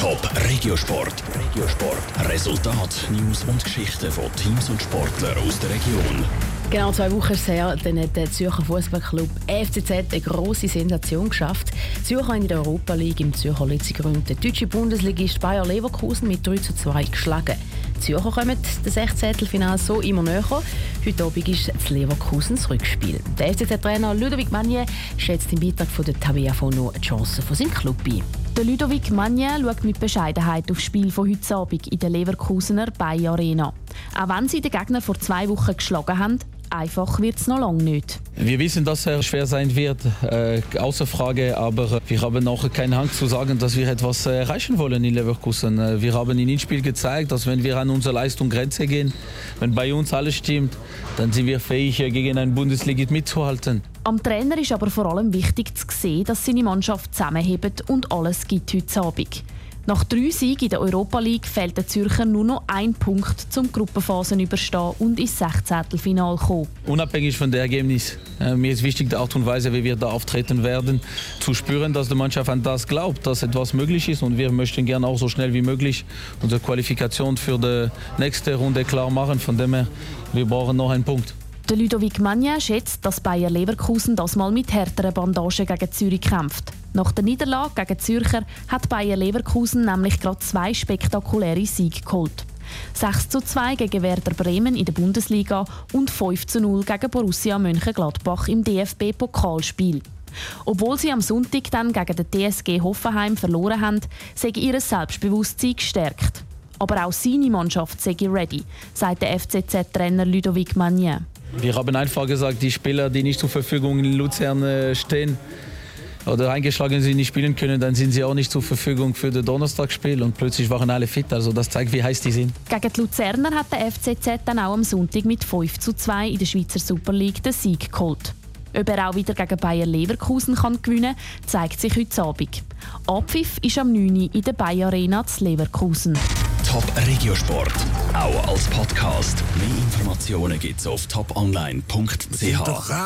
Top Regiosport. Regiosport. Resultat, News und Geschichten von Teams und Sportlern aus der Region. Genau zwei Wochen her, dann hat der Zürcher Fußballclub FCZ eine grosse Sensation geschafft. Zürcher in der Europa League im Zürcher Lützigrund. Der deutsche Bundesligist Bayer Leverkusen mit 3 zu 2 geschlagen. Die Zürcher kommen das 16. Finale so immer näher. Heute Abend ist das Leverkusens Rückspiel. Der FCZ-Trainer Ludovic Magnier schätzt im Beitrag von der Tabea Fono die Chancen von seinem Club ein. Der Ludovic Magnier schaut mit Bescheidenheit aufs Spiel von heute Abend in der Leverkusener Bayer Arena. Auch wenn sie den Gegner vor zwei Wochen geschlagen haben, Einfach wird es noch lange nicht. Wir wissen, dass er schwer sein wird, äh, außer Frage, aber wir haben auch keinen Hang zu sagen, dass wir etwas äh, erreichen wollen in Leverkusen. Äh, wir haben in dem Spiel gezeigt, dass wenn wir an unsere Leistungsgrenze gehen, wenn bei uns alles stimmt, dann sind wir fähig, äh, gegen einen Bundesligist mitzuhalten. Am Trainer ist aber vor allem wichtig zu sehen, dass seine Mannschaft zusammenhebt und alles gibt heute Abend. Nach drei Siegen in der Europa League fehlt der Zürcher nur noch ein Punkt zum Gruppenphasen überstehen und ins 16. Final kommen. Unabhängig von dem Ergebnis. Äh, mir ist wichtig die Art und Weise, wie wir da auftreten werden, zu spüren, dass die Mannschaft an das glaubt, dass etwas möglich ist und wir möchten gerne auch so schnell wie möglich unsere Qualifikation für die nächste Runde klar machen. Von dem her, wir brauchen noch einen Punkt. Der Ludovic Magnin schätzt, dass Bayer Leverkusen das mal mit härteren Bandagen gegen Zürich kämpft. Nach der Niederlage gegen Zürcher hat Bayer Leverkusen nämlich gerade zwei spektakuläre Siege geholt. 6 zu 2 gegen Werder Bremen in der Bundesliga und 5 zu 0 gegen Borussia Mönchengladbach im DFB-Pokalspiel. Obwohl sie am Sonntag dann gegen den TSG Hoffenheim verloren haben, sei ihr Selbstbewusstsein gestärkt. Aber auch seine Mannschaft sei ready, sagt der FCZ-Trainer Ludovic Magnin. Wir haben einfach gesagt, die Spieler, die nicht zur Verfügung in Luzern äh, stehen oder eingeschlagen sind, nicht spielen können, dann sind sie auch nicht zur Verfügung für das Donnerstagsspiel und plötzlich waren alle fit. Also das zeigt, wie heiß die sind. Gegen die Luzerner hat der FCZ dann auch am Sonntag mit 5 zu 2 in der Schweizer Super League den Sieg geholt. Ob er auch wieder gegen Bayer Leverkusen kann gewinnen kann, zeigt sich heute Abend. Abpfiff ist am 9. Uhr in der Bayer Arena zu Leverkusen. Top Regiosport, auch als Podcast. Mehr Informationen gibt's auf toponline.ch.